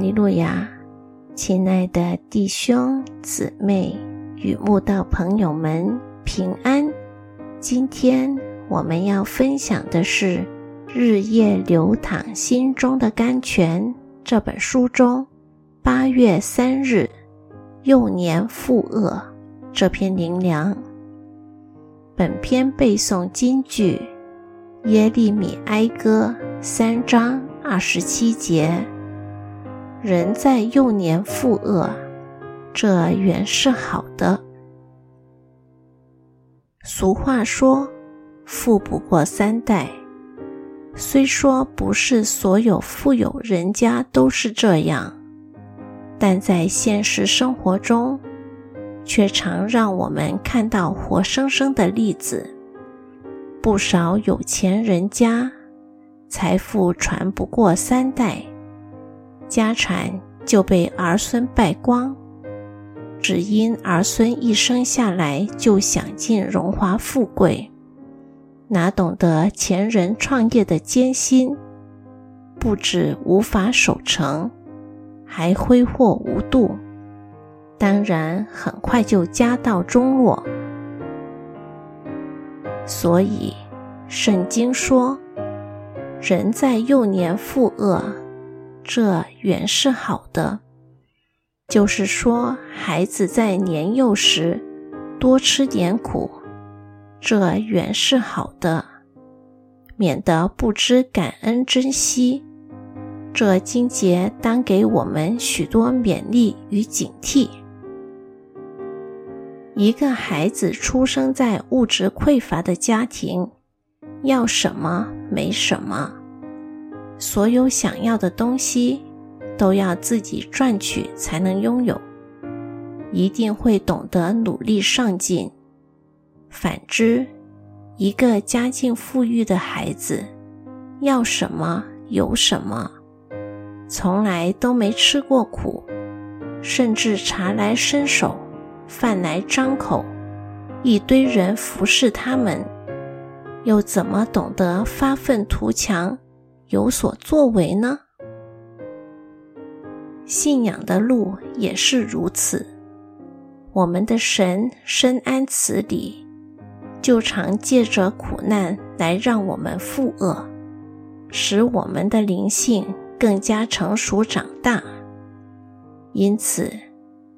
利路亚！亲爱的弟兄姊妹与慕道朋友们平安。今天我们要分享的是《日夜流淌心中的甘泉》这本书中八月三日幼年负恶这篇灵粮。本篇背诵金句：耶利米哀歌三章二十七节。人在幼年负恶，这原是好的。俗话说：“富不过三代。”虽说不是所有富有人家都是这样，但在现实生活中，却常让我们看到活生生的例子。不少有钱人家，财富传不过三代。家产就被儿孙败光，只因儿孙一生下来就享尽荣华富贵，哪懂得前人创业的艰辛？不止无法守成，还挥霍无度，当然很快就家道中落。所以，圣经说：“人在幼年负恶。”这原是好的，就是说，孩子在年幼时多吃点苦，这原是好的，免得不知感恩珍惜。这金节当给我们许多勉励与警惕。一个孩子出生在物质匮乏的家庭，要什么没什么。所有想要的东西都要自己赚取才能拥有，一定会懂得努力上进。反之，一个家境富裕的孩子，要什么有什么，从来都没吃过苦，甚至茶来伸手，饭来张口，一堆人服侍他们，又怎么懂得发愤图强？有所作为呢？信仰的路也是如此。我们的神深谙此理，就常借着苦难来让我们负恶，使我们的灵性更加成熟长大。因此，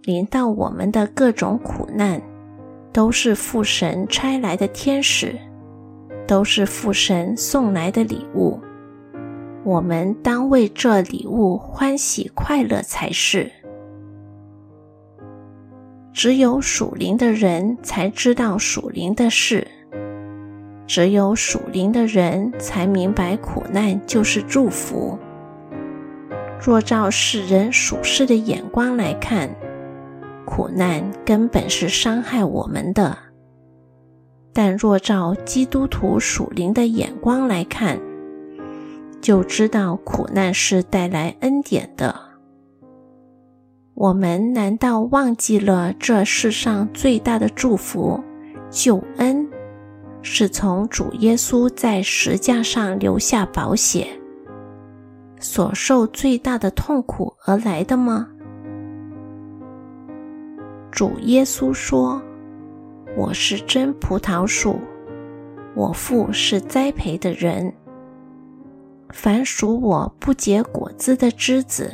临到我们的各种苦难，都是父神差来的天使，都是父神送来的礼物。我们当为这礼物欢喜快乐才是。只有属灵的人才知道属灵的事，只有属灵的人才明白苦难就是祝福。若照世人属世的眼光来看，苦难根本是伤害我们的；但若照基督徒属灵的眼光来看，就知道苦难是带来恩典的。我们难道忘记了这世上最大的祝福——救恩，是从主耶稣在石架上留下宝血，所受最大的痛苦而来的吗？主耶稣说：“我是真葡萄树，我父是栽培的人。”凡属我不结果子的枝子，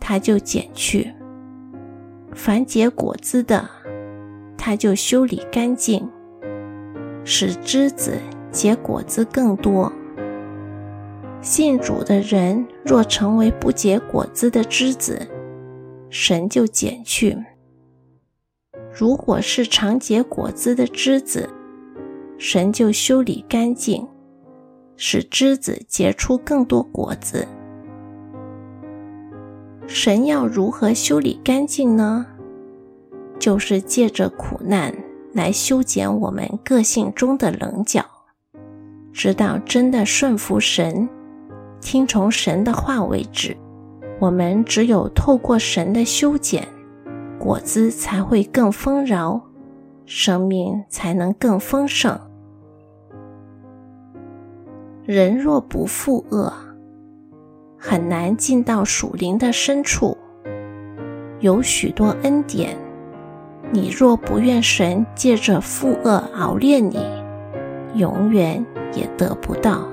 他就剪去；凡结果子的，他就修理干净，使枝子结果子更多。信主的人若成为不结果子的枝子，神就剪去；如果是常结果子的枝子，神就修理干净。使枝子结出更多果子。神要如何修理干净呢？就是借着苦难来修剪我们个性中的棱角，直到真的顺服神、听从神的话为止。我们只有透过神的修剪，果子才会更丰饶，生命才能更丰盛。人若不负恶，很难进到属灵的深处。有许多恩典，你若不愿神借着负恶熬炼你，永远也得不到。